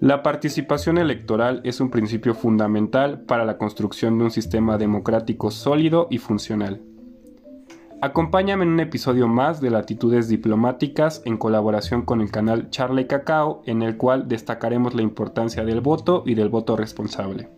La participación electoral es un principio fundamental para la construcción de un sistema democrático sólido y funcional. Acompáñame en un episodio más de Latitudes Diplomáticas en colaboración con el canal Charlie Cacao, en el cual destacaremos la importancia del voto y del voto responsable.